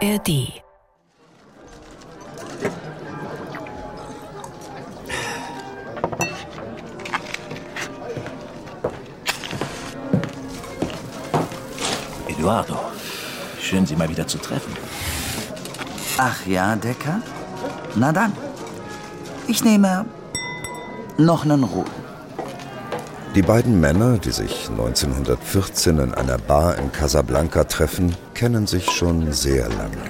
ARD. Eduardo, schön Sie mal wieder zu treffen. Ach ja, Decker? Na dann. Ich nehme noch einen roten. Die beiden Männer, die sich 1914 in einer Bar in Casablanca treffen, kennen sich schon sehr lange.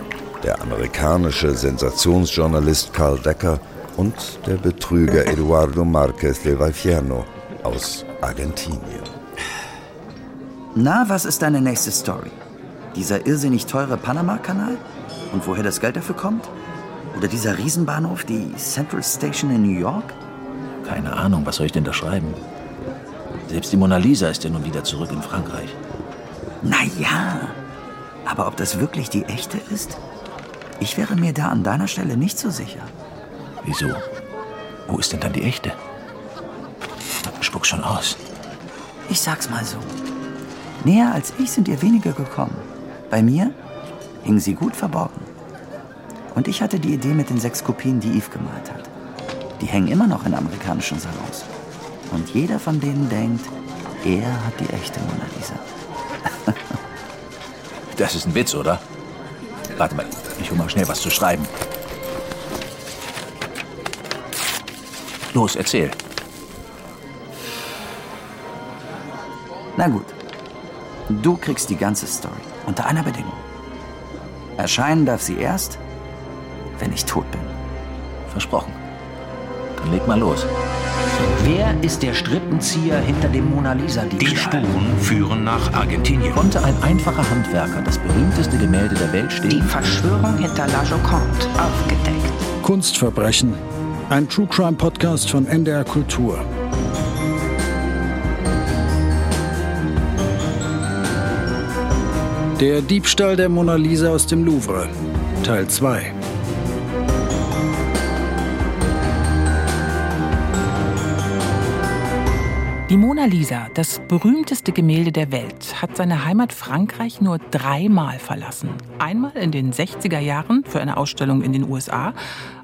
Der amerikanische Sensationsjournalist Carl Decker und der Betrüger Eduardo Marquez de Valfierno aus Argentinien. Na, was ist deine nächste Story? Dieser irrsinnig teure Panama-Kanal? Und woher das Geld dafür kommt? Oder dieser Riesenbahnhof, die Central Station in New York? Keine Ahnung, was soll ich denn da schreiben? Selbst die Mona Lisa ist ja nun wieder zurück in Frankreich. Na ja, aber ob das wirklich die echte ist? Ich wäre mir da an deiner Stelle nicht so sicher. Wieso? Wo ist denn dann die echte? Spuck schon aus. Ich sag's mal so. Näher als ich sind ihr weniger gekommen. Bei mir hing sie gut verborgen. Und ich hatte die Idee mit den sechs Kopien, die Yves gemalt hat. Die hängen immer noch in amerikanischen Salons. Und jeder von denen denkt, er hat die echte Mona Lisa. Das ist ein Witz, oder? Warte mal, ich hol mal schnell was zu schreiben. Los, erzähl. Na gut. Du kriegst die ganze Story. Unter einer Bedingung. Erscheinen darf sie erst, wenn ich tot bin. Versprochen. Dann leg mal los. Wer ist der Strippenzieher hinter dem Mona Lisa-Diebstahl? Die Spuren führen nach Argentinien. Konnte ein einfacher Handwerker das berühmteste Gemälde der Welt Die stehen? Verschwörung hinter La Joconde aufgedeckt. Kunstverbrechen. Ein True Crime Podcast von NDR Kultur. Der Diebstahl der Mona Lisa aus dem Louvre. Teil 2. Die Mona Lisa, das berühmteste Gemälde der Welt, hat seine Heimat Frankreich nur dreimal verlassen. Einmal in den 60er Jahren für eine Ausstellung in den USA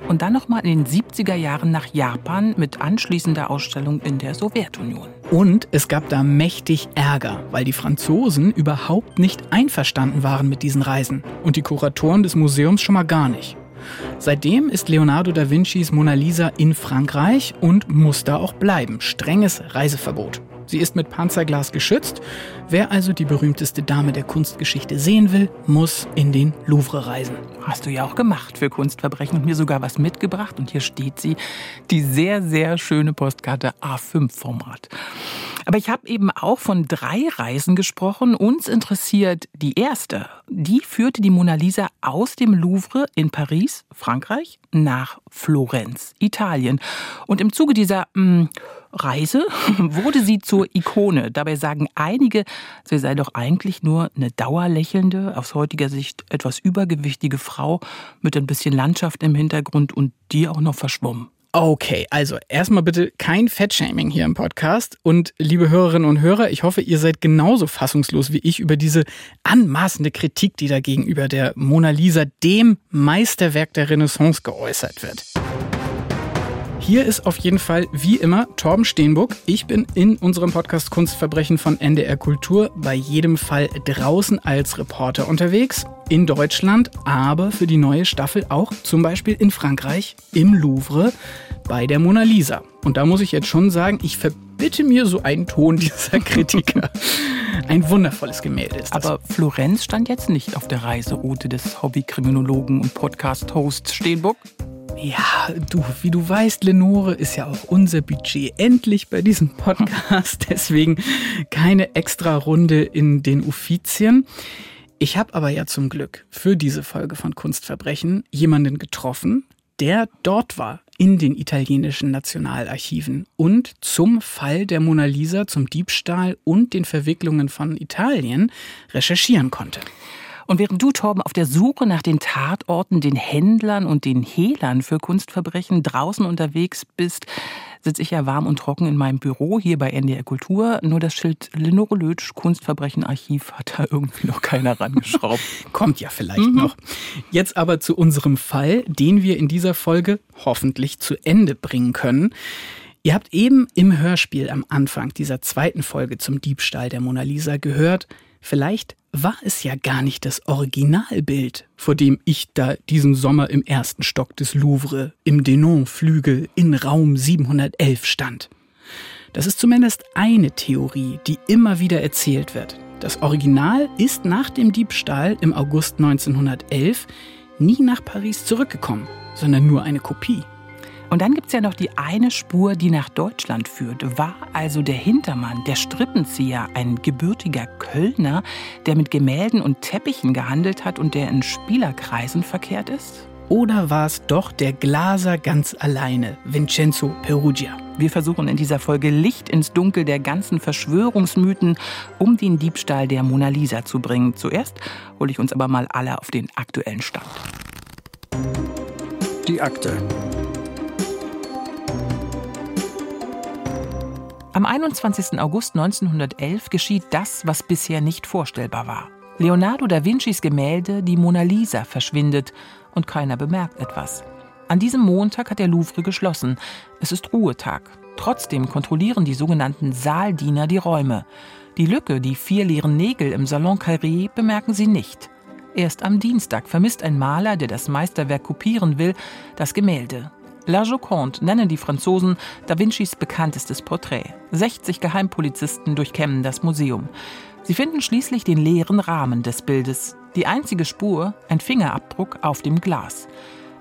und dann nochmal in den 70er Jahren nach Japan mit anschließender Ausstellung in der Sowjetunion. Und es gab da mächtig Ärger, weil die Franzosen überhaupt nicht einverstanden waren mit diesen Reisen und die Kuratoren des Museums schon mal gar nicht. Seitdem ist Leonardo da Vincis Mona Lisa in Frankreich und muss da auch bleiben. Strenges Reiseverbot. Sie ist mit Panzerglas geschützt. Wer also die berühmteste Dame der Kunstgeschichte sehen will, muss in den Louvre reisen. Hast du ja auch gemacht für Kunstverbrechen und mir sogar was mitgebracht. Und hier steht sie, die sehr, sehr schöne Postkarte A5-Format. Aber ich habe eben auch von drei Reisen gesprochen. Uns interessiert die erste. Die führte die Mona Lisa aus dem Louvre in Paris, Frankreich, nach Florenz, Italien. Und im Zuge dieser mh, Reise wurde sie zur Ikone. Dabei sagen einige, sie sei doch eigentlich nur eine dauerlächelnde, aus heutiger Sicht etwas übergewichtige Frau mit ein bisschen Landschaft im Hintergrund und die auch noch verschwommen. Okay, also erstmal bitte kein Fettshaming hier im Podcast. Und liebe Hörerinnen und Hörer, ich hoffe, ihr seid genauso fassungslos wie ich über diese anmaßende Kritik, die da gegenüber der Mona Lisa, dem Meisterwerk der Renaissance, geäußert wird. Hier ist auf jeden Fall, wie immer, Torben Steenbuck. Ich bin in unserem Podcast Kunstverbrechen von NDR Kultur bei jedem Fall draußen als Reporter unterwegs. In Deutschland, aber für die neue Staffel auch zum Beispiel in Frankreich, im Louvre, bei der Mona Lisa. Und da muss ich jetzt schon sagen, ich verbitte mir so einen Ton dieser Kritiker. Ein wundervolles Gemälde ist das. Aber Florenz stand jetzt nicht auf der Reiseroute des Hobbykriminologen und Podcast-Hosts Steenbuck. Ja, du, wie du weißt, Lenore, ist ja auch unser Budget endlich bei diesem Podcast. Deswegen keine extra Runde in den Uffizien. Ich habe aber ja zum Glück für diese Folge von Kunstverbrechen jemanden getroffen, der dort war in den italienischen Nationalarchiven und zum Fall der Mona Lisa, zum Diebstahl und den Verwicklungen von Italien recherchieren konnte. Und während du, Torben, auf der Suche nach den Tatorten, den Händlern und den Hehlern für Kunstverbrechen draußen unterwegs bist, sitze ich ja warm und trocken in meinem Büro hier bei NDR Kultur. Nur das Schild Lenore Lötsch Kunstverbrechen-Archiv hat da irgendwie noch keiner rangeschraubt. Kommt ja vielleicht mhm. noch. Jetzt aber zu unserem Fall, den wir in dieser Folge hoffentlich zu Ende bringen können. Ihr habt eben im Hörspiel am Anfang dieser zweiten Folge zum Diebstahl der Mona Lisa gehört, vielleicht war es ja gar nicht das Originalbild, vor dem ich da diesen Sommer im ersten Stock des Louvre im Denon-Flügel in Raum 711 stand. Das ist zumindest eine Theorie, die immer wieder erzählt wird. Das Original ist nach dem Diebstahl im August 1911 nie nach Paris zurückgekommen, sondern nur eine Kopie. Und dann gibt es ja noch die eine Spur, die nach Deutschland führt. War also der Hintermann, der Strippenzieher, ein gebürtiger Kölner, der mit Gemälden und Teppichen gehandelt hat und der in Spielerkreisen verkehrt ist? Oder war es doch der Glaser ganz alleine, Vincenzo Perugia? Wir versuchen in dieser Folge Licht ins Dunkel der ganzen Verschwörungsmythen, um den Diebstahl der Mona Lisa zu bringen. Zuerst hole ich uns aber mal alle auf den aktuellen Stand. Die Akte. Am 21. August 1911 geschieht das, was bisher nicht vorstellbar war. Leonardo da Vincis Gemälde Die Mona Lisa verschwindet und keiner bemerkt etwas. An diesem Montag hat der Louvre geschlossen. Es ist Ruhetag. Trotzdem kontrollieren die sogenannten Saaldiener die Räume. Die Lücke, die vier leeren Nägel im Salon Carré, bemerken sie nicht. Erst am Dienstag vermisst ein Maler, der das Meisterwerk kopieren will, das Gemälde. La Joconde nennen die Franzosen Da Vincis bekanntestes Porträt. 60 Geheimpolizisten durchkämmen das Museum. Sie finden schließlich den leeren Rahmen des Bildes. Die einzige Spur, ein Fingerabdruck auf dem Glas.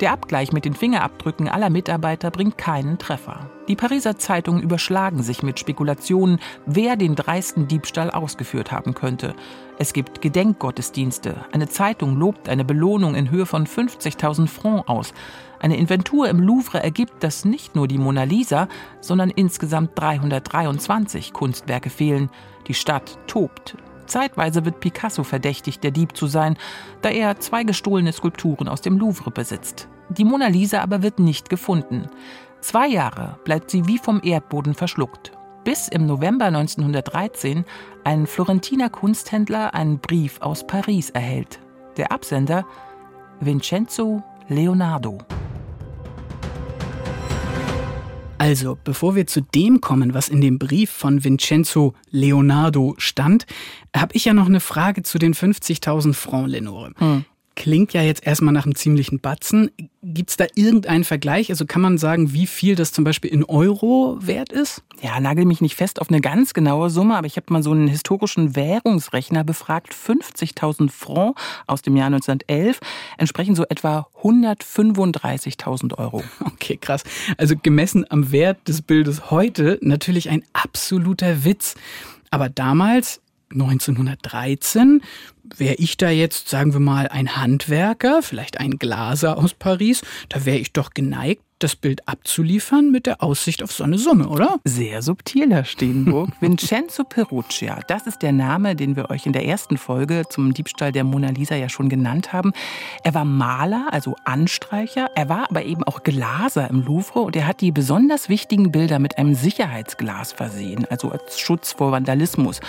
Der Abgleich mit den Fingerabdrücken aller Mitarbeiter bringt keinen Treffer. Die Pariser Zeitungen überschlagen sich mit Spekulationen, wer den dreisten Diebstahl ausgeführt haben könnte. Es gibt Gedenkgottesdienste. Eine Zeitung lobt eine Belohnung in Höhe von 50.000 Francs aus. Eine Inventur im Louvre ergibt, dass nicht nur die Mona Lisa, sondern insgesamt 323 Kunstwerke fehlen. Die Stadt tobt. Zeitweise wird Picasso verdächtigt, der Dieb zu sein, da er zwei gestohlene Skulpturen aus dem Louvre besitzt. Die Mona Lisa aber wird nicht gefunden. Zwei Jahre bleibt sie wie vom Erdboden verschluckt. Bis im November 1913 ein Florentiner Kunsthändler einen Brief aus Paris erhält. Der Absender Vincenzo Leonardo. Also, bevor wir zu dem kommen, was in dem Brief von Vincenzo Leonardo stand, habe ich ja noch eine Frage zu den 50.000 Francs, Lenore. Hm. Klingt ja jetzt erstmal nach einem ziemlichen Batzen. Gibt es da irgendeinen Vergleich? Also kann man sagen, wie viel das zum Beispiel in Euro wert ist? Ja, nagel mich nicht fest auf eine ganz genaue Summe, aber ich habe mal so einen historischen Währungsrechner befragt. 50.000 Francs aus dem Jahr 1911 entsprechen so etwa 135.000 Euro. Okay, krass. Also gemessen am Wert des Bildes heute natürlich ein absoluter Witz. Aber damals 1913. Wäre ich da jetzt, sagen wir mal, ein Handwerker, vielleicht ein Glaser aus Paris, da wäre ich doch geneigt, das Bild abzuliefern mit der Aussicht auf so eine Summe, oder? Sehr subtil, Herr Steenburg. Vincenzo Perugia, das ist der Name, den wir euch in der ersten Folge zum Diebstahl der Mona Lisa ja schon genannt haben. Er war Maler, also Anstreicher. Er war aber eben auch Glaser im Louvre und er hat die besonders wichtigen Bilder mit einem Sicherheitsglas versehen, also als Schutz vor Vandalismus.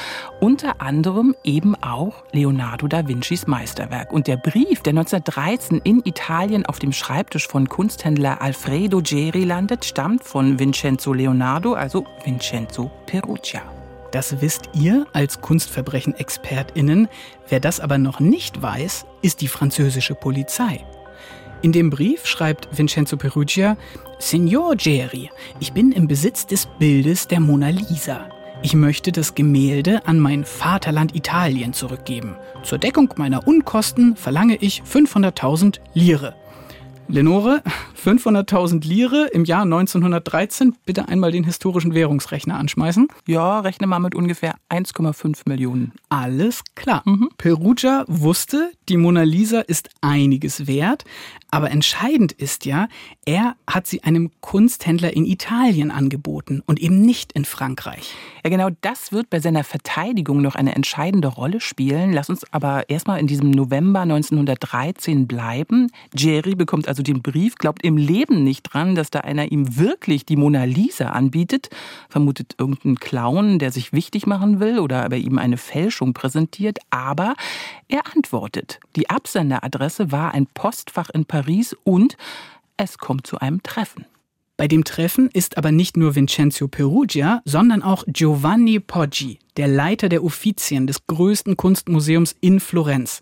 Unter anderem eben auch Leonardo da Vincis Meisterwerk. Und der Brief, der 1913 in Italien auf dem Schreibtisch von Kunsthändler Alfredo Alfredo Geri landet, stammt von Vincenzo Leonardo, also Vincenzo Perugia. Das wisst ihr als Kunstverbrechen-ExpertInnen. Wer das aber noch nicht weiß, ist die französische Polizei. In dem Brief schreibt Vincenzo Perugia, Signor Geri, ich bin im Besitz des Bildes der Mona Lisa. Ich möchte das Gemälde an mein Vaterland Italien zurückgeben. Zur Deckung meiner Unkosten verlange ich 500.000 Lire. Lenore, 500.000 Lire im Jahr 1913. Bitte einmal den historischen Währungsrechner anschmeißen. Ja, rechne mal mit ungefähr 1,5 Millionen. Alles klar. Mhm. Perugia wusste, die Mona Lisa ist einiges wert, Aber entscheidend ist ja, er hat sie einem Kunsthändler in Italien angeboten und eben nicht in Frankreich. Ja, genau das wird bei seiner Verteidigung noch eine entscheidende Rolle spielen. Lass uns aber erstmal in diesem November 1913 bleiben. Jerry bekommt also den Brief, glaubt im Leben nicht dran, dass da einer ihm wirklich die Mona Lisa anbietet, vermutet irgendeinen Clown, der sich wichtig machen will oder aber ihm eine Fälschung präsentiert, aber er antwortet. Die Absenderadresse war ein Postfach in Paris und es kommt zu einem Treffen. Bei dem Treffen ist aber nicht nur Vincenzo Perugia, sondern auch Giovanni Poggi, der Leiter der Uffizien des größten Kunstmuseums in Florenz.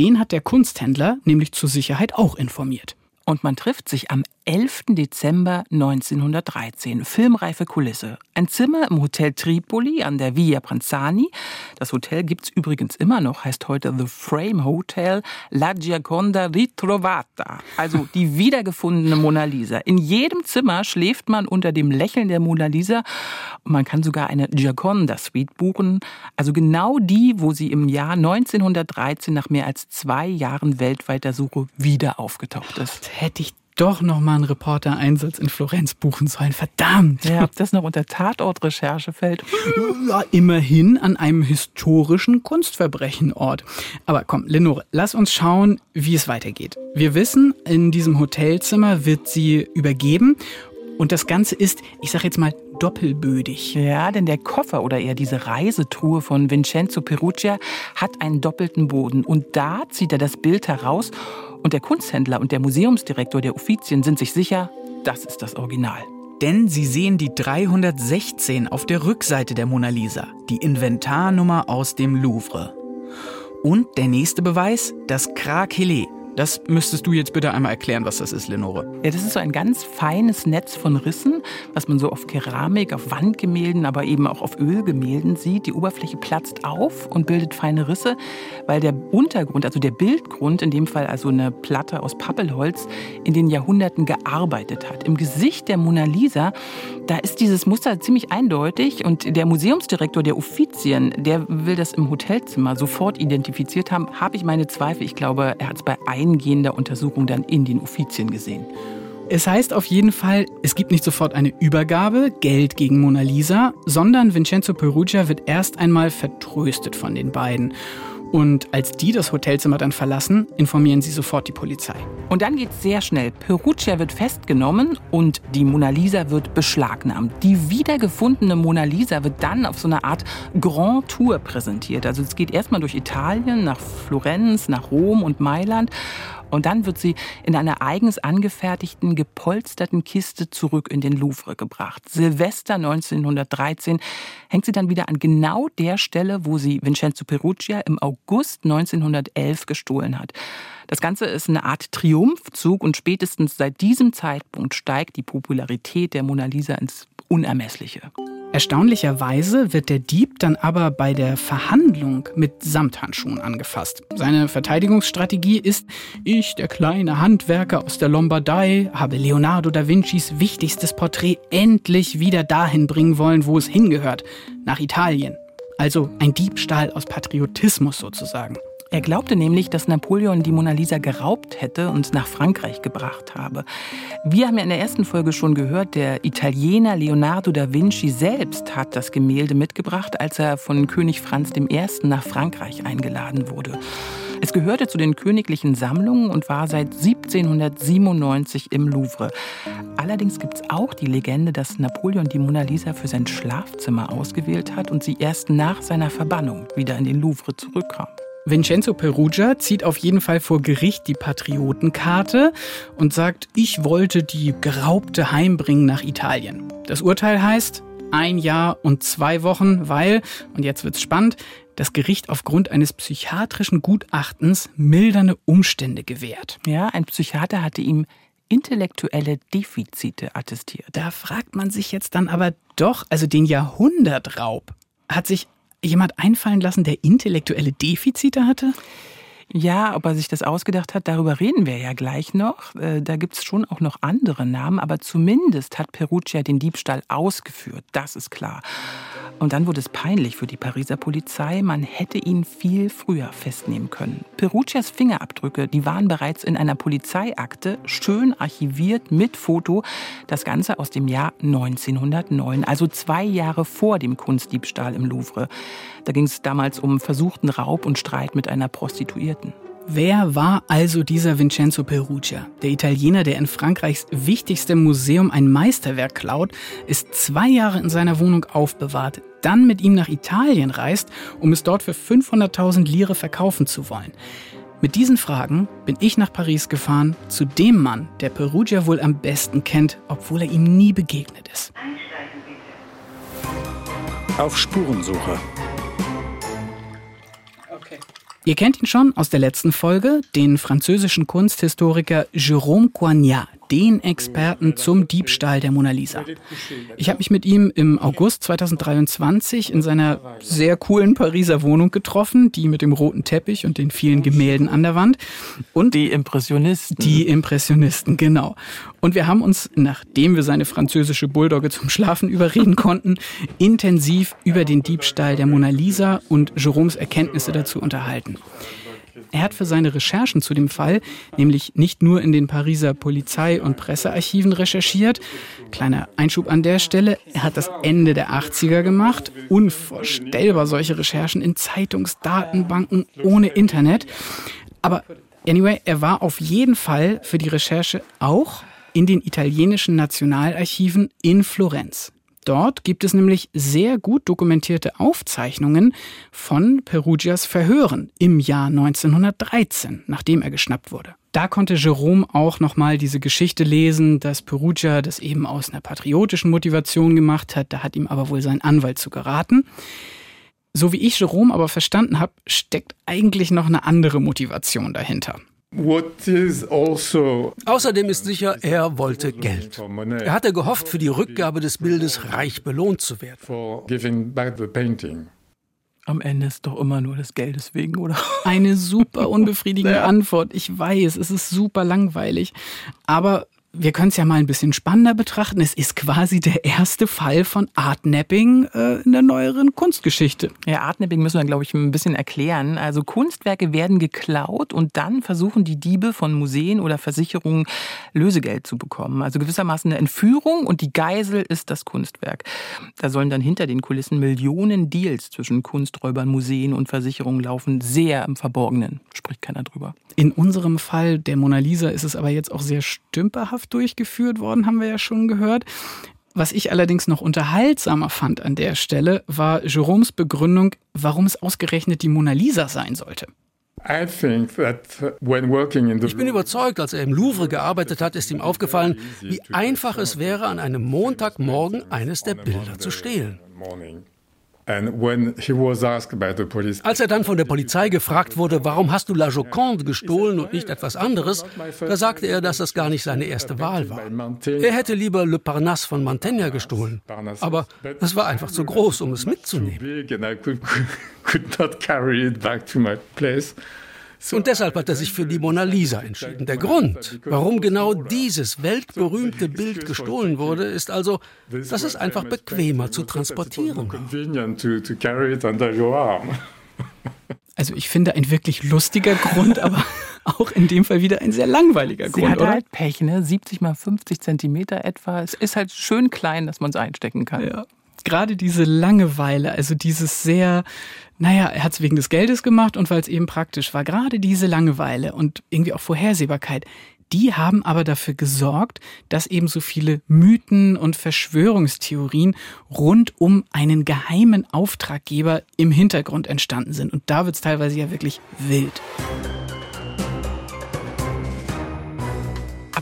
Den hat der Kunsthändler nämlich zur Sicherheit auch informiert. Und man trifft sich am 11. Dezember 1913. Filmreife Kulisse. Ein Zimmer im Hotel Tripoli an der Via Pranzani. Das Hotel gibt's übrigens immer noch, heißt heute The Frame Hotel La Gioconda Ritrovata. Also die wiedergefundene Mona Lisa. In jedem Zimmer schläft man unter dem Lächeln der Mona Lisa. Und man kann sogar eine Gioconda Suite buchen. Also genau die, wo sie im Jahr 1913 nach mehr als zwei Jahren weltweiter Suche wieder aufgetaucht ist. Hätte ich doch noch mal einen Reporter-Einsatz in Florenz buchen sollen. Verdammt. Ja, ob das noch unter Tatortrecherche fällt. Ja, immerhin an einem historischen Kunstverbrechenort. Aber komm, Lenore, lass uns schauen, wie es weitergeht. Wir wissen, in diesem Hotelzimmer wird sie übergeben und das Ganze ist, ich sag jetzt mal, doppelbödig. Ja, denn der Koffer oder eher diese Reisetruhe von Vincenzo Perugia hat einen doppelten Boden. Und da zieht er das Bild heraus und der Kunsthändler und der Museumsdirektor der Uffizien sind sich sicher, das ist das Original. Denn sie sehen die 316 auf der Rückseite der Mona Lisa, die Inventarnummer aus dem Louvre. Und der nächste Beweis, das Krakele, das müsstest du jetzt bitte einmal erklären, was das ist, Lenore. Ja, das ist so ein ganz feines Netz von Rissen, was man so auf Keramik, auf Wandgemälden, aber eben auch auf Ölgemälden sieht. Die Oberfläche platzt auf und bildet feine Risse, weil der Untergrund, also der Bildgrund, in dem Fall also eine Platte aus Pappelholz, in den Jahrhunderten gearbeitet hat. Im Gesicht der Mona Lisa, da ist dieses Muster ziemlich eindeutig und der Museumsdirektor der Uffizien, der will das im Hotelzimmer sofort identifiziert haben. Habe ich meine Zweifel. Ich glaube, er hat es bei eingehender Untersuchung dann in den Uffizien gesehen. Es heißt auf jeden Fall, es gibt nicht sofort eine Übergabe, Geld gegen Mona Lisa, sondern Vincenzo Perugia wird erst einmal vertröstet von den beiden. Und als die das Hotelzimmer dann verlassen, informieren sie sofort die Polizei. Und dann geht's sehr schnell. Perugia wird festgenommen und die Mona Lisa wird beschlagnahmt. Die wiedergefundene Mona Lisa wird dann auf so einer Art Grand Tour präsentiert. Also es geht erstmal durch Italien, nach Florenz, nach Rom und Mailand. Und dann wird sie in einer eigens angefertigten, gepolsterten Kiste zurück in den Louvre gebracht. Silvester 1913 hängt sie dann wieder an genau der Stelle, wo sie Vincenzo Perugia im August 1911 gestohlen hat. Das Ganze ist eine Art Triumphzug und spätestens seit diesem Zeitpunkt steigt die Popularität der Mona Lisa ins Unermessliche. Erstaunlicherweise wird der Dieb dann aber bei der Verhandlung mit Samthandschuhen angefasst. Seine Verteidigungsstrategie ist, ich, der kleine Handwerker aus der Lombardei, habe Leonardo da Vincis wichtigstes Porträt endlich wieder dahin bringen wollen, wo es hingehört, nach Italien. Also ein Diebstahl aus Patriotismus sozusagen. Er glaubte nämlich, dass Napoleon die Mona Lisa geraubt hätte und nach Frankreich gebracht habe. Wir haben ja in der ersten Folge schon gehört, der Italiener Leonardo da Vinci selbst hat das Gemälde mitgebracht, als er von König Franz I. nach Frankreich eingeladen wurde. Es gehörte zu den königlichen Sammlungen und war seit 1797 im Louvre. Allerdings gibt es auch die Legende, dass Napoleon die Mona Lisa für sein Schlafzimmer ausgewählt hat und sie erst nach seiner Verbannung wieder in den Louvre zurückkam. Vincenzo Perugia zieht auf jeden Fall vor Gericht die Patriotenkarte und sagt, ich wollte die Geraubte heimbringen nach Italien. Das Urteil heißt ein Jahr und zwei Wochen, weil, und jetzt wird's spannend, das Gericht aufgrund eines psychiatrischen Gutachtens mildernde Umstände gewährt. Ja, ein Psychiater hatte ihm intellektuelle Defizite attestiert. Da fragt man sich jetzt dann aber doch, also den Jahrhundertraub hat sich jemand einfallen lassen, der intellektuelle Defizite hatte? Ja, ob er sich das ausgedacht hat, darüber reden wir ja gleich noch. Äh, da gibt es schon auch noch andere Namen, aber zumindest hat Perugia den Diebstahl ausgeführt, das ist klar. Und dann wurde es peinlich für die Pariser Polizei. Man hätte ihn viel früher festnehmen können. Perugias Fingerabdrücke, die waren bereits in einer Polizeiakte schön archiviert mit Foto. Das Ganze aus dem Jahr 1909, also zwei Jahre vor dem Kunstdiebstahl im Louvre. Da ging es damals um versuchten Raub und Streit mit einer Prostituierten. Wer war also dieser Vincenzo Perugia? Der Italiener, der in Frankreichs wichtigstem Museum ein Meisterwerk klaut, ist zwei Jahre in seiner Wohnung aufbewahrt, dann mit ihm nach Italien reist, um es dort für 500.000 Lire verkaufen zu wollen. Mit diesen Fragen bin ich nach Paris gefahren, zu dem Mann, der Perugia wohl am besten kennt, obwohl er ihm nie begegnet ist. Auf Spurensuche Ihr kennt ihn schon aus der letzten Folge, den französischen Kunsthistoriker Jérôme Coignard, den Experten zum Diebstahl der Mona Lisa. Ich habe mich mit ihm im August 2023 in seiner sehr coolen Pariser Wohnung getroffen, die mit dem roten Teppich und den vielen Gemälden an der Wand. Und die Impressionisten. Die Impressionisten, genau. Und wir haben uns, nachdem wir seine französische Bulldogge zum Schlafen überreden konnten, intensiv über den Diebstahl der Mona Lisa und Jérômes Erkenntnisse dazu unterhalten. Er hat für seine Recherchen zu dem Fall nämlich nicht nur in den Pariser Polizei- und Pressearchiven recherchiert. Kleiner Einschub an der Stelle. Er hat das Ende der 80er gemacht. Unvorstellbar solche Recherchen in Zeitungsdatenbanken ohne Internet. Aber anyway, er war auf jeden Fall für die Recherche auch in den italienischen Nationalarchiven in Florenz. Dort gibt es nämlich sehr gut dokumentierte Aufzeichnungen von Perugias Verhören im Jahr 1913, nachdem er geschnappt wurde. Da konnte Jerome auch nochmal diese Geschichte lesen, dass Perugia das eben aus einer patriotischen Motivation gemacht hat. Da hat ihm aber wohl sein Anwalt zu geraten. So wie ich Jerome aber verstanden habe, steckt eigentlich noch eine andere Motivation dahinter. Also Außerdem ist sicher, er wollte Geld. Er hatte gehofft, für die Rückgabe des Bildes reich belohnt zu werden. Am Ende ist doch immer nur des Geldes wegen, oder? Eine super unbefriedigende Antwort. Ich weiß, es ist super langweilig. Aber wir können es ja mal ein bisschen spannender betrachten. Es ist quasi der erste Fall von Artnapping äh, in der neueren Kunstgeschichte. Ja, Artnapping müssen wir, glaube ich, ein bisschen erklären. Also Kunstwerke werden geklaut und dann versuchen die Diebe von Museen oder Versicherungen Lösegeld zu bekommen. Also gewissermaßen eine Entführung und die Geisel ist das Kunstwerk. Da sollen dann hinter den Kulissen Millionen Deals zwischen Kunsträubern, Museen und Versicherungen laufen. Sehr im Verborgenen. Spricht keiner drüber. In unserem Fall der Mona Lisa ist es aber jetzt auch sehr stümperhaft durchgeführt worden, haben wir ja schon gehört. Was ich allerdings noch unterhaltsamer fand an der Stelle, war Jérômes Begründung, warum es ausgerechnet die Mona Lisa sein sollte. Ich bin überzeugt, als er im Louvre gearbeitet hat, ist ihm aufgefallen, wie einfach es wäre, an einem Montagmorgen eines der Bilder zu stehlen. Als er dann von der Polizei gefragt wurde, warum hast du La Joconde gestohlen und nicht etwas anderes, da sagte er, dass das gar nicht seine erste Wahl war. Er hätte lieber Le Parnasse von Mantegna gestohlen. Aber es war einfach zu groß, um es mitzunehmen. Und deshalb hat er sich für die Mona Lisa entschieden. Der Grund, warum genau dieses weltberühmte Bild gestohlen wurde, ist also, dass es einfach bequemer zu transportieren war. Also ich finde ein wirklich lustiger Grund, aber auch in dem Fall wieder ein sehr langweiliger Sie Grund, hat oder? halt Pech, ne? 70 mal 50 Zentimeter etwa. Es ist halt schön klein, dass man es einstecken kann. Ja. Gerade diese Langeweile, also dieses sehr, naja, er hat es wegen des Geldes gemacht und weil es eben praktisch war. Gerade diese Langeweile und irgendwie auch Vorhersehbarkeit, die haben aber dafür gesorgt, dass eben so viele Mythen und Verschwörungstheorien rund um einen geheimen Auftraggeber im Hintergrund entstanden sind. Und da wird es teilweise ja wirklich wild.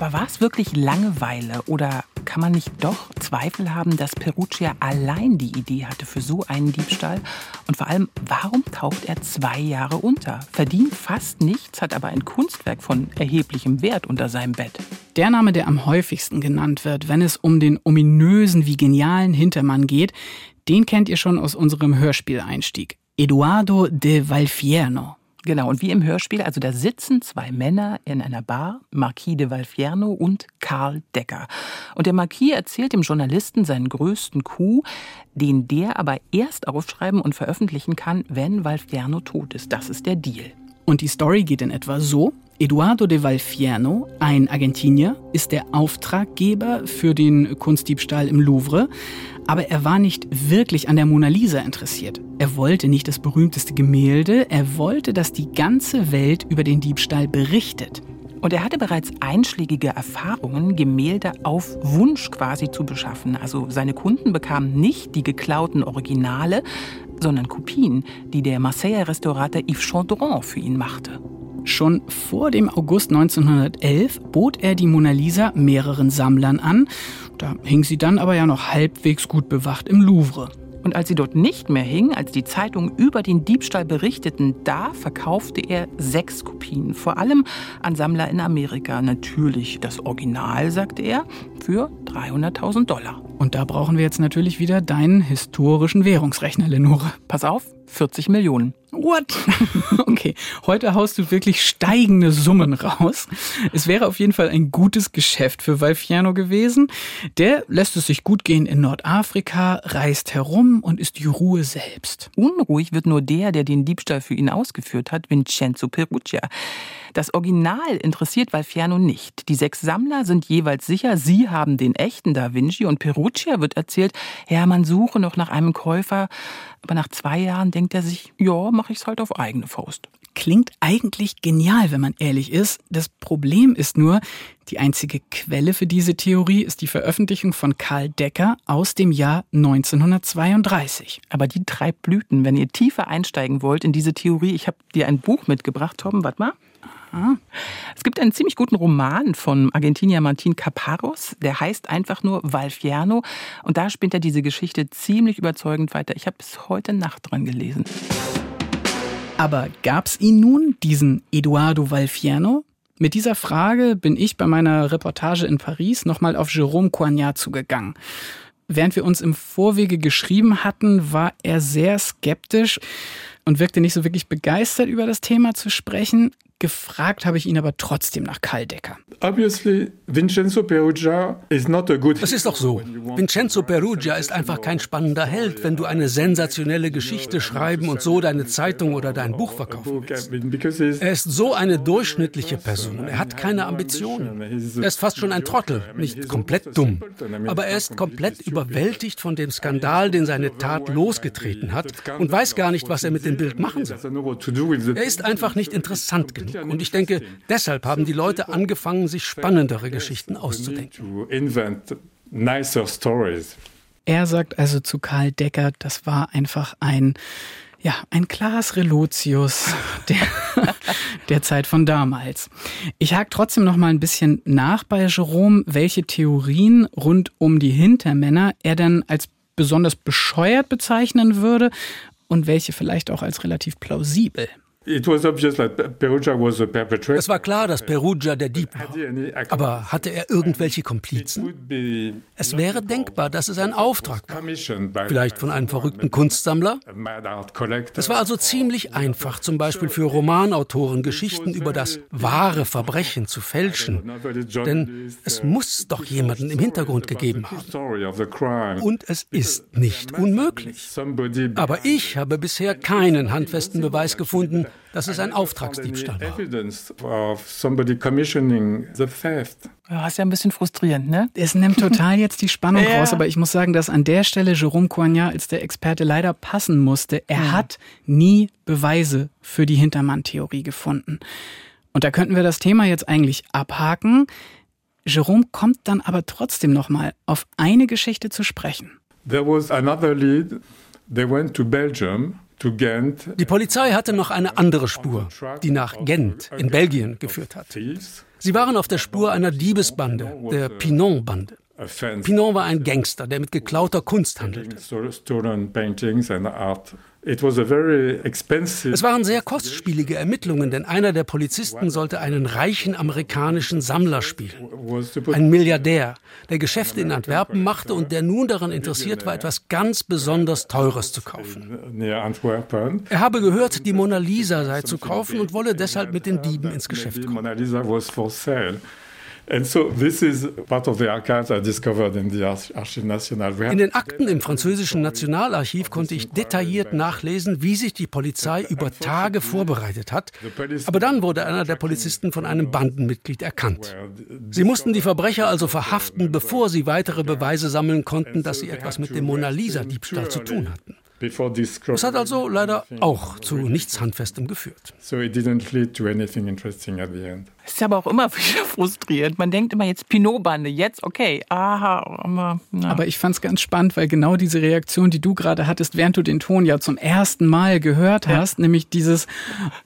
Aber war es wirklich Langeweile oder kann man nicht doch Zweifel haben, dass Perugia allein die Idee hatte für so einen Diebstahl? Und vor allem, warum taucht er zwei Jahre unter? Verdient fast nichts, hat aber ein Kunstwerk von erheblichem Wert unter seinem Bett. Der Name, der am häufigsten genannt wird, wenn es um den ominösen wie genialen Hintermann geht, den kennt ihr schon aus unserem Hörspieleinstieg. Eduardo de Valfierno. Genau, und wie im Hörspiel, also da sitzen zwei Männer in einer Bar, Marquis de Valfierno und Karl Decker. Und der Marquis erzählt dem Journalisten seinen größten Coup, den der aber erst aufschreiben und veröffentlichen kann, wenn Valfierno tot ist. Das ist der Deal. Und die Story geht in etwa so. Eduardo de Valfierno, ein Argentinier, ist der Auftraggeber für den Kunstdiebstahl im Louvre, aber er war nicht wirklich an der Mona Lisa interessiert. Er wollte nicht das berühmteste Gemälde, er wollte, dass die ganze Welt über den Diebstahl berichtet. Und er hatte bereits einschlägige Erfahrungen, Gemälde auf Wunsch quasi zu beschaffen. Also seine Kunden bekamen nicht die geklauten Originale, sondern Kopien, die der Marseiller Restaurator Yves Chandron für ihn machte. Schon vor dem August 1911 bot er die Mona Lisa mehreren Sammlern an. Da hing sie dann aber ja noch halbwegs gut bewacht im Louvre. Und als sie dort nicht mehr hing, als die Zeitungen über den Diebstahl berichteten, da verkaufte er sechs Kopien, vor allem an Sammler in Amerika. Natürlich das Original, sagte er, für 300.000 Dollar. Und da brauchen wir jetzt natürlich wieder deinen historischen Währungsrechner, Lenore. Pass auf, 40 Millionen. What? okay, heute haust du wirklich steigende Summen raus. Es wäre auf jeden Fall ein gutes Geschäft für Valfiano gewesen. Der lässt es sich gut gehen in Nordafrika, reist herum und ist die Ruhe selbst. Unruhig wird nur der, der den Diebstahl für ihn ausgeführt hat, Vincenzo Perugia. Das Original interessiert Valfiano nicht. Die sechs Sammler sind jeweils sicher, sie haben den echten Da Vinci und Perugia wird erzählt, ja, man suche noch nach einem Käufer. Aber nach zwei Jahren denkt er sich, ja, mache ich's halt auf eigene Faust. Klingt eigentlich genial, wenn man ehrlich ist. Das Problem ist nur, die einzige Quelle für diese Theorie ist die Veröffentlichung von Karl Decker aus dem Jahr 1932. Aber die treibt Blüten. Wenn ihr tiefer einsteigen wollt in diese Theorie, ich habe dir ein Buch mitgebracht, Tom, warte mal. Es gibt einen ziemlich guten Roman von Argentinier Martin Caparros, der heißt einfach nur Valfiano und da spinnt er diese Geschichte ziemlich überzeugend weiter. Ich habe bis heute Nacht dran gelesen. Aber gab es ihn nun, diesen Eduardo Valfiano? Mit dieser Frage bin ich bei meiner Reportage in Paris nochmal auf Jérôme Coignard zugegangen. Während wir uns im Vorwege geschrieben hatten, war er sehr skeptisch und wirkte nicht so wirklich begeistert über das Thema zu sprechen. Gefragt habe ich ihn aber trotzdem nach Kaldecker. Obviously, Vincenzo Perugia is not a good. Es ist doch so. Vincenzo Perugia ist einfach kein spannender Held, wenn du eine sensationelle Geschichte schreiben und so deine Zeitung oder dein Buch verkaufen willst. Er ist so eine durchschnittliche Person. Er hat keine Ambitionen. Er ist fast schon ein Trottel, nicht komplett dumm. Aber er ist komplett überwältigt von dem Skandal, den seine Tat losgetreten hat und weiß gar nicht, was er mit dem Bild machen soll. Er ist einfach nicht interessant genug. Und ich denke, deshalb haben die Leute angefangen, sich spannendere Geschichten auszudenken. Er sagt also zu Karl Decker, das war einfach ein ja, ein Klaas Relotius der, der Zeit von damals. Ich hake trotzdem noch mal ein bisschen nach bei Jerome, welche Theorien rund um die Hintermänner er dann als besonders bescheuert bezeichnen würde und welche vielleicht auch als relativ plausibel. Es war klar, dass Perugia der Dieb war. Aber hatte er irgendwelche Komplizen? Es wäre denkbar, dass es ein Auftrag war. Vielleicht von einem verrückten Kunstsammler? Es war also ziemlich einfach, zum Beispiel für Romanautoren Geschichten über das wahre Verbrechen zu fälschen. Denn es muss doch jemanden im Hintergrund gegeben haben. Und es ist nicht unmöglich. Aber ich habe bisher keinen handfesten Beweis gefunden, dass es ein Auftragsdiebstahl war. Ja, ist ja ein bisschen frustrierend, ne? Es nimmt total jetzt die Spannung ja. raus, aber ich muss sagen, dass an der Stelle Jerome Coignard als der Experte leider passen musste. Er mhm. hat nie Beweise für die Hintermann-Theorie gefunden. Und da könnten wir das Thema jetzt eigentlich abhaken. Jerome kommt dann aber trotzdem nochmal auf eine Geschichte zu sprechen. There was another lead. They went to Belgium die Polizei hatte noch eine andere Spur, die nach Gent in Belgien geführt hat. Sie waren auf der Spur einer Diebesbande, der Pinon-Bande. Pinon war ein Gangster, der mit geklauter Kunst handelte. Es waren sehr kostspielige Ermittlungen, denn einer der Polizisten sollte einen reichen amerikanischen Sammler spielen. Ein Milliardär, der Geschäfte in Antwerpen machte und der nun daran interessiert war, etwas ganz besonders Teures zu kaufen. Er habe gehört, die Mona Lisa sei zu kaufen und wolle deshalb mit den Dieben ins Geschäft kommen. In den Akten im französischen Nationalarchiv konnte ich detailliert nachlesen, wie sich die Polizei über Tage vorbereitet hat. Aber dann wurde einer der Polizisten von einem Bandenmitglied erkannt. Sie mussten die Verbrecher also verhaften, bevor sie weitere Beweise sammeln konnten, dass sie etwas mit dem Mona Lisa-Diebstahl zu tun hatten. Das hat also leider auch zu nichts Handfestem geführt. Es ist aber auch immer wieder frustrierend. Man denkt immer jetzt Pinot-Bande, jetzt okay, aha. Aber, aber ich fand es ganz spannend, weil genau diese Reaktion, die du gerade hattest, während du den Ton ja zum ersten Mal gehört hast, ja. nämlich dieses,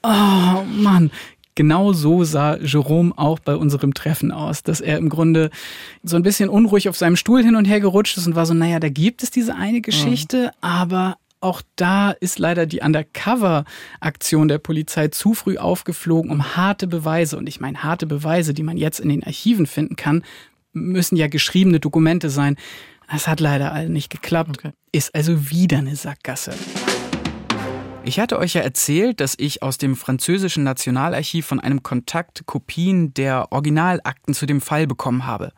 oh Mann, Genau so sah Jerome auch bei unserem Treffen aus, dass er im Grunde so ein bisschen unruhig auf seinem Stuhl hin und her gerutscht ist und war so, naja, da gibt es diese eine Geschichte, mhm. aber auch da ist leider die Undercover-Aktion der Polizei zu früh aufgeflogen, um harte Beweise, und ich meine harte Beweise, die man jetzt in den Archiven finden kann, müssen ja geschriebene Dokumente sein. Das hat leider nicht geklappt. Okay. Ist also wieder eine Sackgasse. Ich hatte euch ja erzählt, dass ich aus dem französischen Nationalarchiv von einem Kontakt Kopien der Originalakten zu dem Fall bekommen habe.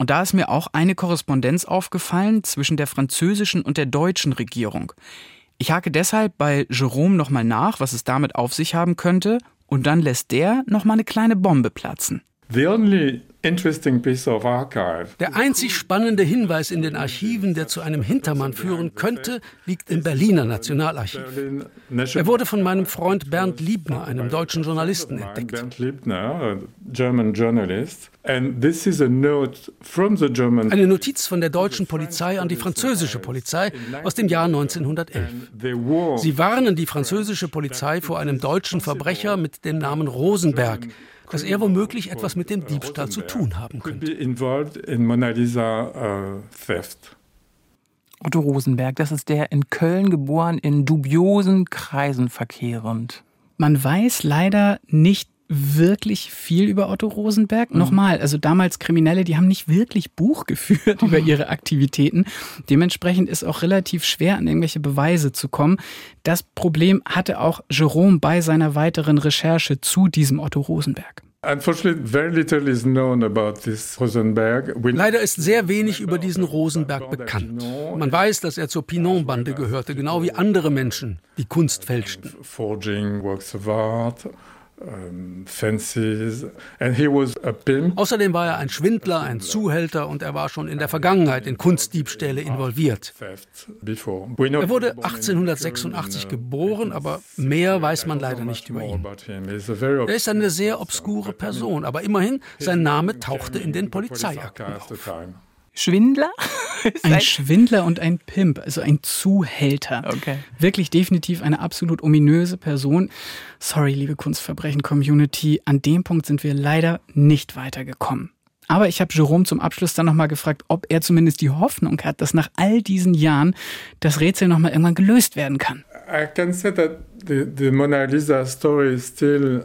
Und da ist mir auch eine Korrespondenz aufgefallen zwischen der französischen und der deutschen Regierung. Ich hake deshalb bei Jerome nochmal nach, was es damit auf sich haben könnte, und dann lässt der nochmal eine kleine Bombe platzen. The only der einzig spannende Hinweis in den Archiven, der zu einem Hintermann führen könnte, liegt im Berliner Nationalarchiv. Er wurde von meinem Freund Bernd Liebner, einem deutschen Journalisten, entdeckt. Eine Notiz von der deutschen Polizei an die französische Polizei aus dem Jahr 1911. Sie warnen die französische Polizei vor einem deutschen Verbrecher mit dem Namen Rosenberg, dass er womöglich etwas mit dem Diebstahl zu tun haben könnte. Uh, Otto Rosenberg, das ist der in Köln geboren, in dubiosen Kreisen verkehrend. Man weiß leider nicht wirklich viel über Otto Rosenberg. Mhm. Nochmal, also damals Kriminelle, die haben nicht wirklich Buch geführt über ihre Aktivitäten. Dementsprechend ist auch relativ schwer, an irgendwelche Beweise zu kommen. Das Problem hatte auch Jerome bei seiner weiteren Recherche zu diesem Otto Rosenberg. Leider ist sehr wenig über diesen Rosenberg bekannt. Man weiß, dass er zur Pinon-Bande gehörte, genau wie andere Menschen, die Kunst fälschten. Außerdem war er ein Schwindler, ein Zuhälter und er war schon in der Vergangenheit in Kunstdiebstähle involviert. Er wurde 1886 geboren, aber mehr weiß man leider nicht über ihn. Er ist eine sehr obskure Person, aber immerhin, sein Name tauchte in den Polizeiakten auf. Schwindler? ein Schwindler und ein Pimp, also ein Zuhälter. Okay. Wirklich definitiv eine absolut ominöse Person. Sorry, liebe Kunstverbrechen-Community, an dem Punkt sind wir leider nicht weitergekommen. Aber ich habe Jerome zum Abschluss dann nochmal gefragt, ob er zumindest die Hoffnung hat, dass nach all diesen Jahren das Rätsel nochmal irgendwann gelöst werden kann.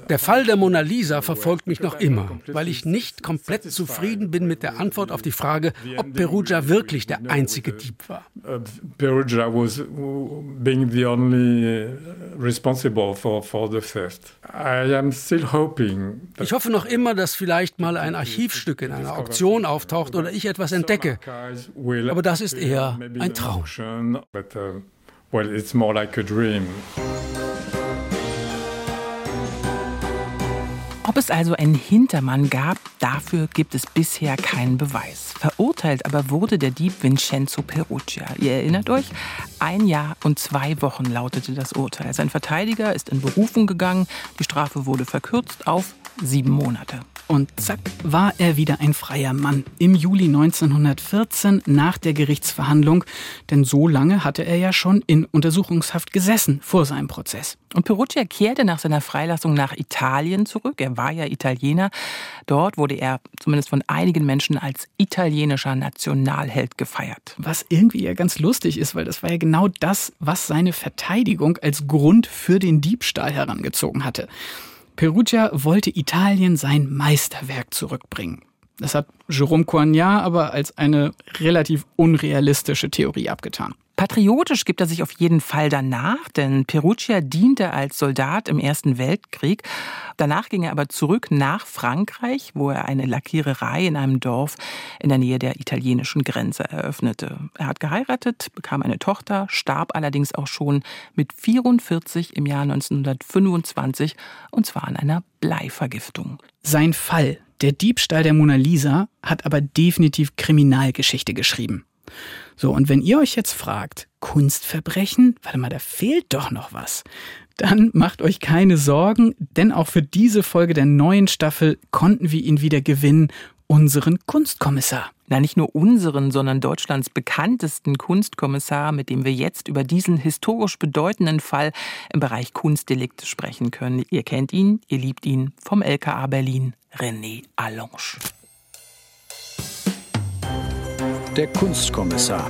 Der Fall der Mona Lisa verfolgt mich noch immer, weil ich nicht komplett zufrieden bin mit der Antwort auf die Frage, ob Perugia wirklich der einzige Dieb war. Uh, Perugia was being the only uh, responsible for, for the theft. I am still hoping. Ich hoffe noch immer, dass vielleicht mal ein Archivstück in einer Auktion auftaucht oder ich etwas entdecke. Aber das ist eher ein Traum. Well, it's more like a dream. Ob es also einen Hintermann gab, dafür gibt es bisher keinen Beweis. Verurteilt aber wurde der Dieb Vincenzo Perugia. Ihr erinnert euch? Ein Jahr und zwei Wochen lautete das Urteil. Sein Verteidiger ist in Berufung gegangen. Die Strafe wurde verkürzt auf sieben Monate. Und zack, war er wieder ein freier Mann. Im Juli 1914 nach der Gerichtsverhandlung. Denn so lange hatte er ja schon in Untersuchungshaft gesessen vor seinem Prozess. Und Perugia kehrte nach seiner Freilassung nach Italien zurück. Er war ja Italiener. Dort wurde er zumindest von einigen Menschen als italienischer Nationalheld gefeiert. Was irgendwie ja ganz lustig ist, weil das war ja genau das, was seine Verteidigung als Grund für den Diebstahl herangezogen hatte. Perugia wollte Italien sein Meisterwerk zurückbringen. Das hat Jérôme Coignard aber als eine relativ unrealistische Theorie abgetan. Patriotisch gibt er sich auf jeden Fall danach, denn Perugia diente als Soldat im Ersten Weltkrieg. Danach ging er aber zurück nach Frankreich, wo er eine Lackiererei in einem Dorf in der Nähe der italienischen Grenze eröffnete. Er hat geheiratet, bekam eine Tochter, starb allerdings auch schon mit 44 im Jahr 1925 und zwar an einer Bleivergiftung. Sein Fall, der Diebstahl der Mona Lisa, hat aber definitiv Kriminalgeschichte geschrieben. So, und wenn ihr euch jetzt fragt, Kunstverbrechen, warte mal, da fehlt doch noch was, dann macht euch keine Sorgen, denn auch für diese Folge der neuen Staffel konnten wir ihn wieder gewinnen, unseren Kunstkommissar. Na, nicht nur unseren, sondern Deutschlands bekanntesten Kunstkommissar, mit dem wir jetzt über diesen historisch bedeutenden Fall im Bereich Kunstdelikte sprechen können. Ihr kennt ihn, ihr liebt ihn vom LKA Berlin, René Allange der Kunstkommissar.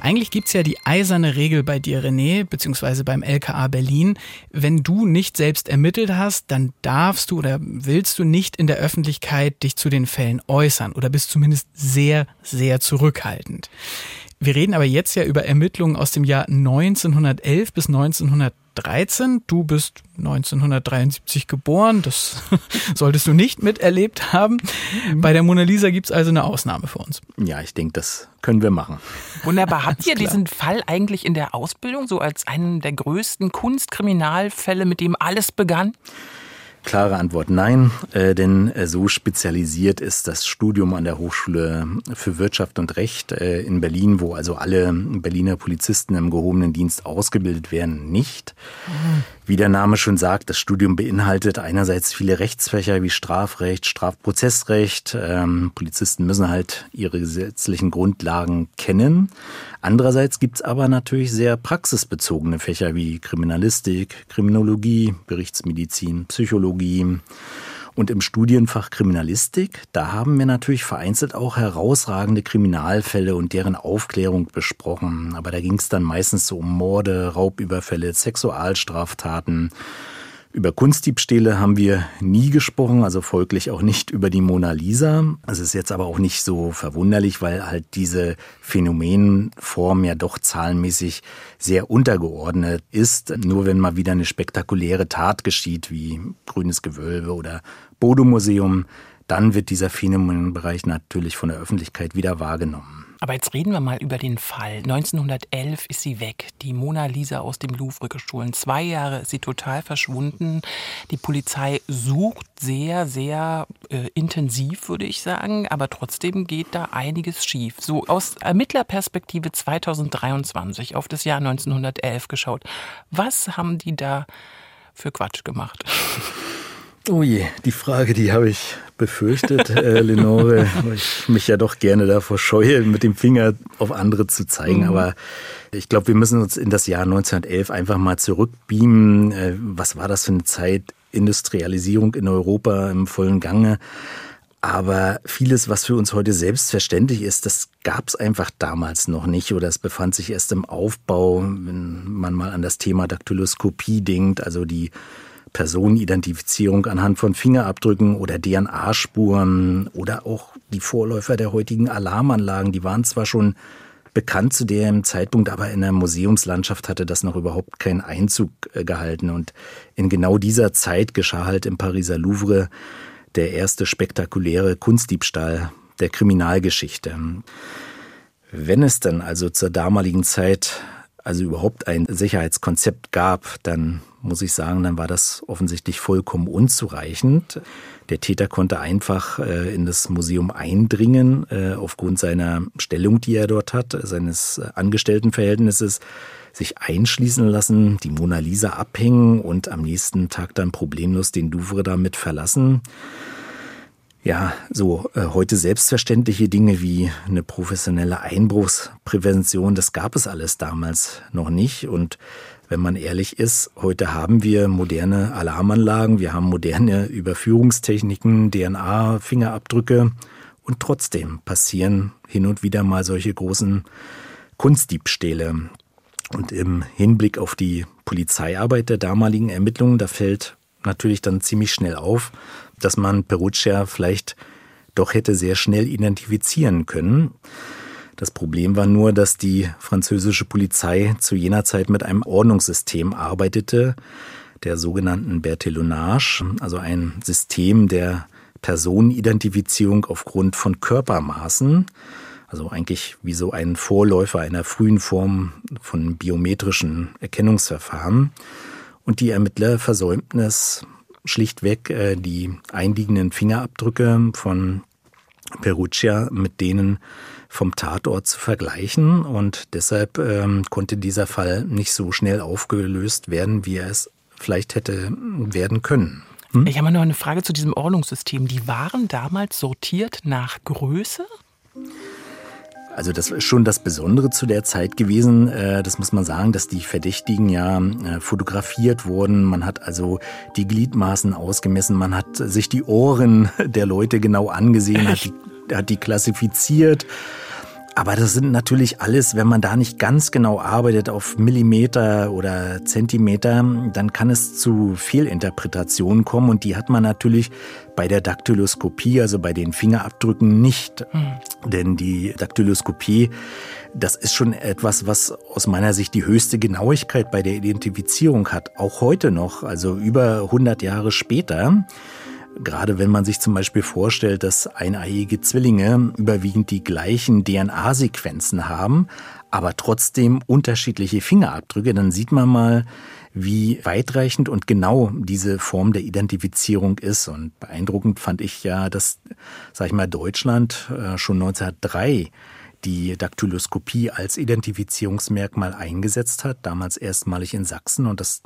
Eigentlich gibt es ja die eiserne Regel bei dir, René, beziehungsweise beim LKA Berlin. Wenn du nicht selbst ermittelt hast, dann darfst du oder willst du nicht in der Öffentlichkeit dich zu den Fällen äußern oder bist zumindest sehr, sehr zurückhaltend. Wir reden aber jetzt ja über Ermittlungen aus dem Jahr 1911 bis 1913. Du bist 1973 geboren, das solltest du nicht miterlebt haben. Bei der Mona Lisa gibt es also eine Ausnahme für uns. Ja, ich denke, das können wir machen. Wunderbar. Habt ihr diesen Fall eigentlich in der Ausbildung so als einen der größten Kunstkriminalfälle, mit dem alles begann? Klare Antwort nein, äh, denn äh, so spezialisiert ist das Studium an der Hochschule für Wirtschaft und Recht äh, in Berlin, wo also alle Berliner Polizisten im gehobenen Dienst ausgebildet werden, nicht. Wie der Name schon sagt, das Studium beinhaltet einerseits viele Rechtsfächer wie Strafrecht, Strafprozessrecht. Ähm, Polizisten müssen halt ihre gesetzlichen Grundlagen kennen. Andererseits gibt's aber natürlich sehr praxisbezogene Fächer wie Kriminalistik, Kriminologie, Berichtsmedizin, Psychologie. Und im Studienfach Kriminalistik, da haben wir natürlich vereinzelt auch herausragende Kriminalfälle und deren Aufklärung besprochen. Aber da ging es dann meistens so um Morde, Raubüberfälle, Sexualstraftaten. Über Kunstdiebstähle haben wir nie gesprochen, also folglich auch nicht über die Mona Lisa. Es ist jetzt aber auch nicht so verwunderlich, weil halt diese Phänomenform ja doch zahlenmäßig sehr untergeordnet ist. Nur wenn mal wieder eine spektakuläre Tat geschieht, wie Grünes Gewölbe oder Bodo Museum, dann wird dieser Phänomenbereich natürlich von der Öffentlichkeit wieder wahrgenommen. Aber jetzt reden wir mal über den Fall. 1911 ist sie weg, die Mona Lisa aus dem Louvre gestohlen. Zwei Jahre ist sie total verschwunden. Die Polizei sucht sehr, sehr äh, intensiv, würde ich sagen, aber trotzdem geht da einiges schief. So aus Ermittlerperspektive 2023 auf das Jahr 1911 geschaut. Was haben die da für Quatsch gemacht? Oh je, die Frage, die habe ich befürchtet, äh, Lenore, weil ich mich ja doch gerne davor scheue, mit dem Finger auf andere zu zeigen. Mhm. Aber ich glaube, wir müssen uns in das Jahr 1911 einfach mal zurückbeamen. Äh, was war das für eine Zeit? Industrialisierung in Europa im vollen Gange. Aber vieles, was für uns heute selbstverständlich ist, das gab es einfach damals noch nicht oder es befand sich erst im Aufbau, wenn man mal an das Thema Daktyloskopie denkt, also die Personenidentifizierung anhand von Fingerabdrücken oder DNA-Spuren oder auch die Vorläufer der heutigen Alarmanlagen, die waren zwar schon bekannt zu dem Zeitpunkt, aber in der Museumslandschaft hatte das noch überhaupt keinen Einzug äh, gehalten. Und in genau dieser Zeit geschah halt im Pariser Louvre der erste spektakuläre Kunstdiebstahl der Kriminalgeschichte. Wenn es dann also zur damaligen Zeit also überhaupt ein Sicherheitskonzept gab, dann muss ich sagen, dann war das offensichtlich vollkommen unzureichend. Der Täter konnte einfach äh, in das Museum eindringen, äh, aufgrund seiner Stellung, die er dort hat, seines Angestelltenverhältnisses. sich einschließen lassen, die Mona Lisa abhängen und am nächsten Tag dann problemlos den Louvre damit verlassen. Ja, so äh, heute selbstverständliche Dinge wie eine professionelle Einbruchsprävention, das gab es alles damals noch nicht. Und wenn man ehrlich ist, heute haben wir moderne Alarmanlagen, wir haben moderne Überführungstechniken, DNA, Fingerabdrücke und trotzdem passieren hin und wieder mal solche großen Kunstdiebstähle. Und im Hinblick auf die Polizeiarbeit der damaligen Ermittlungen, da fällt natürlich dann ziemlich schnell auf, dass man Perugia vielleicht doch hätte sehr schnell identifizieren können. Das Problem war nur, dass die französische Polizei zu jener Zeit mit einem Ordnungssystem arbeitete, der sogenannten Bertillonage, also ein System der Personenidentifizierung aufgrund von Körpermaßen, also eigentlich wie so ein Vorläufer einer frühen Form von biometrischen Erkennungsverfahren. Und die Ermittler versäumten es schlichtweg, äh, die einliegenden Fingerabdrücke von Perugia mit denen vom Tatort zu vergleichen und deshalb ähm, konnte dieser Fall nicht so schnell aufgelöst werden, wie er es vielleicht hätte werden können. Hm? Ich habe noch eine Frage zu diesem Ordnungssystem. Die waren damals sortiert nach Größe? Also das ist schon das Besondere zu der Zeit gewesen. Äh, das muss man sagen, dass die Verdächtigen ja äh, fotografiert wurden. Man hat also die Gliedmaßen ausgemessen. Man hat sich die Ohren der Leute genau angesehen, hat die, hat die klassifiziert. Aber das sind natürlich alles, wenn man da nicht ganz genau arbeitet auf Millimeter oder Zentimeter, dann kann es zu Fehlinterpretationen kommen und die hat man natürlich bei der Daktyloskopie, also bei den Fingerabdrücken nicht. Mhm. Denn die Daktyloskopie, das ist schon etwas, was aus meiner Sicht die höchste Genauigkeit bei der Identifizierung hat. Auch heute noch, also über 100 Jahre später. Gerade wenn man sich zum Beispiel vorstellt, dass eineiige Zwillinge überwiegend die gleichen DNA-Sequenzen haben, aber trotzdem unterschiedliche Fingerabdrücke, dann sieht man mal, wie weitreichend und genau diese Form der Identifizierung ist. Und beeindruckend fand ich ja, dass, sag ich mal, Deutschland äh, schon 1903 die Daktyloskopie als Identifizierungsmerkmal eingesetzt hat, damals erstmalig in Sachsen. Und das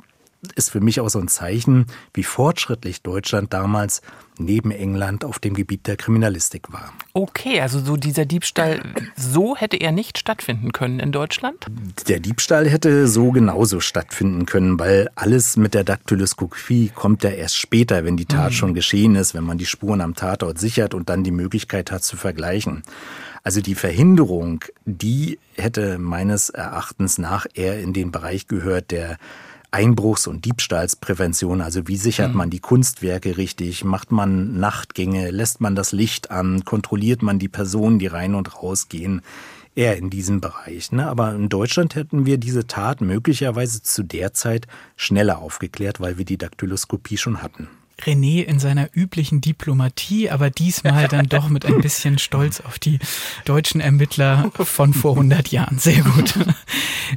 ist für mich auch so ein Zeichen, wie fortschrittlich Deutschland damals neben England auf dem Gebiet der Kriminalistik war. Okay, also so dieser Diebstahl, so hätte er nicht stattfinden können in Deutschland? Der Diebstahl hätte so genauso stattfinden können, weil alles mit der Daktyloskopie kommt ja erst später, wenn die Tat mhm. schon geschehen ist, wenn man die Spuren am Tatort sichert und dann die Möglichkeit hat zu vergleichen. Also die Verhinderung, die hätte meines Erachtens nach eher in den Bereich gehört der Einbruchs- und Diebstahlsprävention. Also wie sichert mhm. man die Kunstwerke richtig? Macht man Nachtgänge? Lässt man das Licht an? Kontrolliert man die Personen, die rein und rausgehen? Eher in diesem Bereich. Ne? Aber in Deutschland hätten wir diese Tat möglicherweise zu der Zeit schneller aufgeklärt, weil wir die Daktyloskopie schon hatten. René in seiner üblichen Diplomatie, aber diesmal dann doch mit ein bisschen Stolz auf die deutschen Ermittler von vor 100 Jahren. Sehr gut.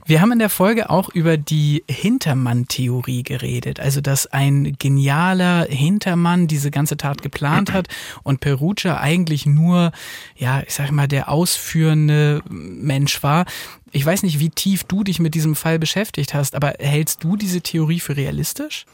Wir haben in der Folge auch über die Hintermann-Theorie geredet, also dass ein genialer Hintermann diese ganze Tat geplant hat und Perugia eigentlich nur, ja, ich sag mal, der ausführende Mensch war. Ich weiß nicht, wie tief du dich mit diesem Fall beschäftigt hast, aber hältst du diese Theorie für realistisch?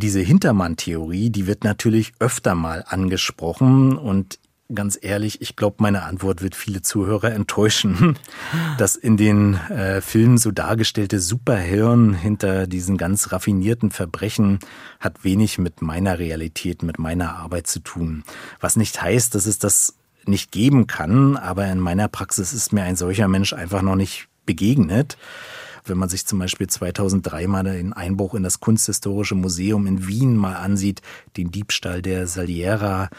Diese Hintermann-Theorie, die wird natürlich öfter mal angesprochen und ganz ehrlich, ich glaube, meine Antwort wird viele Zuhörer enttäuschen. Das in den äh, Filmen so dargestellte Superhirn hinter diesen ganz raffinierten Verbrechen hat wenig mit meiner Realität, mit meiner Arbeit zu tun. Was nicht heißt, dass es das nicht geben kann, aber in meiner Praxis ist mir ein solcher Mensch einfach noch nicht begegnet. Wenn man sich zum Beispiel 2003 mal den Einbruch in das Kunsthistorische Museum in Wien mal ansieht, den Diebstahl der Saliera,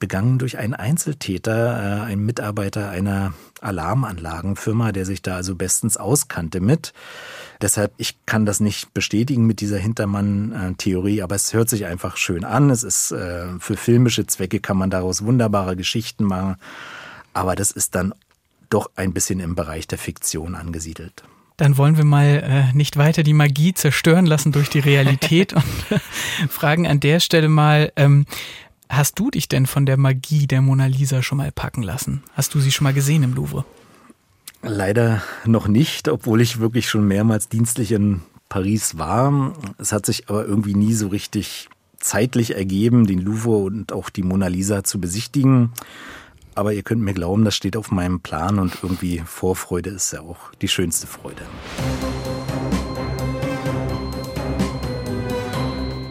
begangen durch einen Einzeltäter, äh, einen Mitarbeiter einer Alarmanlagenfirma, der sich da also bestens auskannte mit. Deshalb, ich kann das nicht bestätigen mit dieser Hintermann-Theorie, aber es hört sich einfach schön an. Es ist äh, für filmische Zwecke kann man daraus wunderbare Geschichten machen. Aber das ist dann doch ein bisschen im Bereich der Fiktion angesiedelt dann wollen wir mal äh, nicht weiter die Magie zerstören lassen durch die Realität und fragen an der Stelle mal, ähm, hast du dich denn von der Magie der Mona Lisa schon mal packen lassen? Hast du sie schon mal gesehen im Louvre? Leider noch nicht, obwohl ich wirklich schon mehrmals dienstlich in Paris war. Es hat sich aber irgendwie nie so richtig zeitlich ergeben, den Louvre und auch die Mona Lisa zu besichtigen. Aber ihr könnt mir glauben, das steht auf meinem Plan und irgendwie Vorfreude ist ja auch die schönste Freude.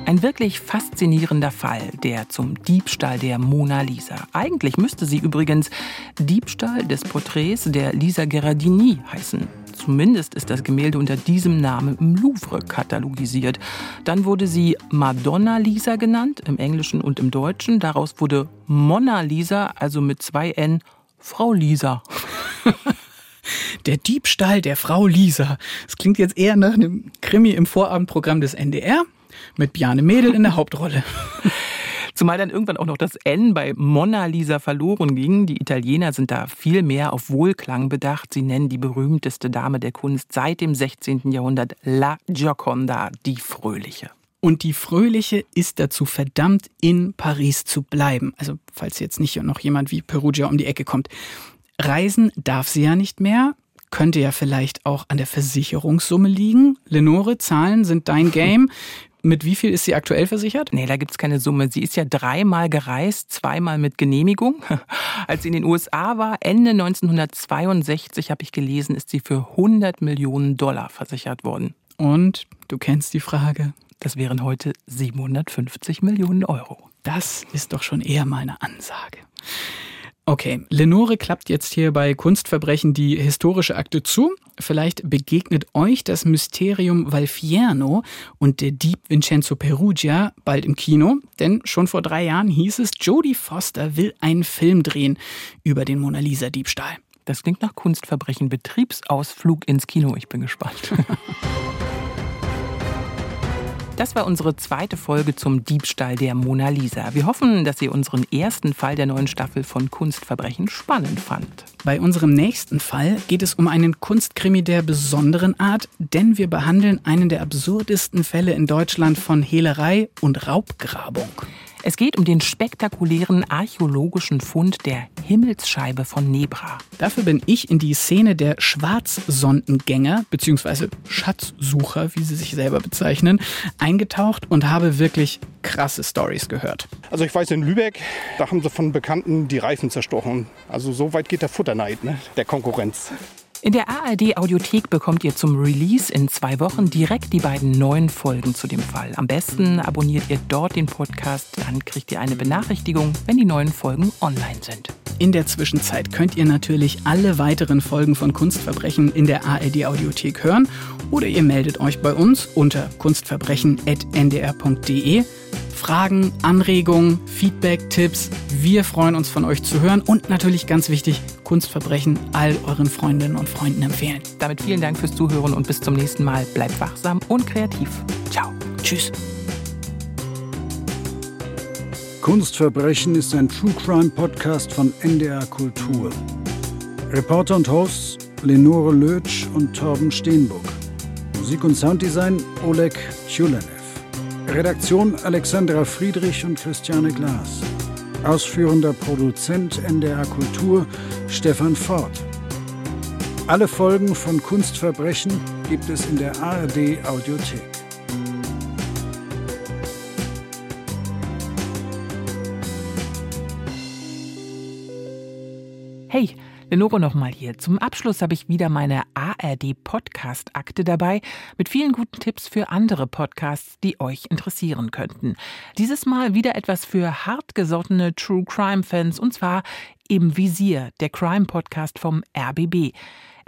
Ein wirklich faszinierender Fall, der zum Diebstahl der Mona Lisa. Eigentlich müsste sie übrigens Diebstahl des Porträts der Lisa Gherardini heißen. Zumindest ist das Gemälde unter diesem Namen im Louvre katalogisiert. Dann wurde sie Madonna Lisa genannt, im Englischen und im Deutschen. Daraus wurde Mona Lisa, also mit zwei N, Frau Lisa. Der Diebstahl der Frau Lisa. Das klingt jetzt eher nach einem Krimi im Vorabendprogramm des NDR mit Bjane Mädel in der Hauptrolle. Zumal dann irgendwann auch noch das N bei Mona Lisa verloren ging. Die Italiener sind da viel mehr auf Wohlklang bedacht. Sie nennen die berühmteste Dame der Kunst seit dem 16. Jahrhundert La Gioconda, die Fröhliche. Und die Fröhliche ist dazu verdammt, in Paris zu bleiben. Also, falls jetzt nicht noch jemand wie Perugia um die Ecke kommt. Reisen darf sie ja nicht mehr. Könnte ja vielleicht auch an der Versicherungssumme liegen. Lenore, Zahlen sind dein Game. Mit wie viel ist sie aktuell versichert? Nee, da gibt's keine Summe. Sie ist ja dreimal gereist, zweimal mit Genehmigung. Als sie in den USA war, Ende 1962, habe ich gelesen, ist sie für 100 Millionen Dollar versichert worden. Und du kennst die Frage. Das wären heute 750 Millionen Euro. Das ist doch schon eher mal eine Ansage. Okay, Lenore klappt jetzt hier bei Kunstverbrechen die historische Akte zu. Vielleicht begegnet euch das Mysterium Valfierno und der Dieb Vincenzo Perugia bald im Kino, denn schon vor drei Jahren hieß es, Jodie Foster will einen Film drehen über den Mona Lisa Diebstahl. Das klingt nach Kunstverbrechen, Betriebsausflug ins Kino. Ich bin gespannt. Das war unsere zweite Folge zum Diebstahl der Mona Lisa. Wir hoffen, dass ihr unseren ersten Fall der neuen Staffel von Kunstverbrechen spannend fand. Bei unserem nächsten Fall geht es um einen Kunstkrimi der besonderen Art, denn wir behandeln einen der absurdesten Fälle in Deutschland von Hehlerei und Raubgrabung. Es geht um den spektakulären archäologischen Fund der Himmelsscheibe von Nebra. Dafür bin ich in die Szene der Schwarzsondengänger bzw. Schatzsucher, wie sie sich selber bezeichnen, eingetaucht und habe wirklich krasse Stories gehört. Also ich weiß in Lübeck, da haben sie von Bekannten die Reifen zerstochen. Also so weit geht der Futterneid ne? der Konkurrenz. In der ARD Audiothek bekommt ihr zum Release in zwei Wochen direkt die beiden neuen Folgen zu dem Fall. Am besten abonniert ihr dort den Podcast, dann kriegt ihr eine Benachrichtigung, wenn die neuen Folgen online sind. In der Zwischenzeit könnt ihr natürlich alle weiteren Folgen von Kunstverbrechen in der ARD Audiothek hören oder ihr meldet euch bei uns unter kunstverbrechen.ndr.de Fragen, Anregungen, Feedback, Tipps. Wir freuen uns von euch zu hören und natürlich ganz wichtig, Kunstverbrechen all euren Freundinnen und Freunden empfehlen. Damit vielen Dank fürs Zuhören und bis zum nächsten Mal. Bleibt wachsam und kreativ. Ciao. Tschüss. Kunstverbrechen ist ein True Crime Podcast von NDR Kultur. Reporter und Hosts Lenore Lötsch und Torben Steenbuck. Musik und Sounddesign Oleg Tjulenev. Redaktion Alexandra Friedrich und Christiane Glas. Ausführender Produzent NDR Kultur Stefan Ford. Alle Folgen von Kunstverbrechen gibt es in der ARD Audiothek. Hey, Lenore nochmal hier. Zum Abschluss habe ich wieder meine ARD-Podcast-Akte dabei mit vielen guten Tipps für andere Podcasts, die euch interessieren könnten. Dieses Mal wieder etwas für hartgesottene True Crime-Fans und zwar im Visier, der Crime-Podcast vom RBB.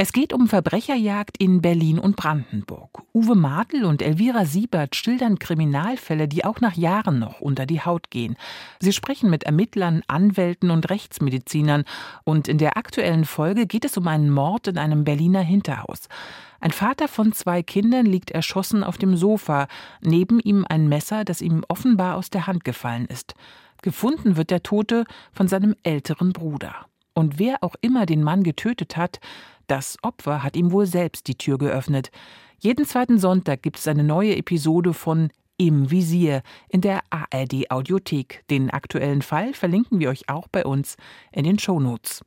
Es geht um Verbrecherjagd in Berlin und Brandenburg. Uwe Martel und Elvira Siebert schildern Kriminalfälle, die auch nach Jahren noch unter die Haut gehen. Sie sprechen mit Ermittlern, Anwälten und Rechtsmedizinern. Und in der aktuellen Folge geht es um einen Mord in einem Berliner Hinterhaus. Ein Vater von zwei Kindern liegt erschossen auf dem Sofa, neben ihm ein Messer, das ihm offenbar aus der Hand gefallen ist. Gefunden wird der Tote von seinem älteren Bruder. Und wer auch immer den Mann getötet hat, das Opfer hat ihm wohl selbst die Tür geöffnet. Jeden zweiten Sonntag gibt es eine neue Episode von Im Visier in der ARD Audiothek. Den aktuellen Fall verlinken wir euch auch bei uns in den Shownotes.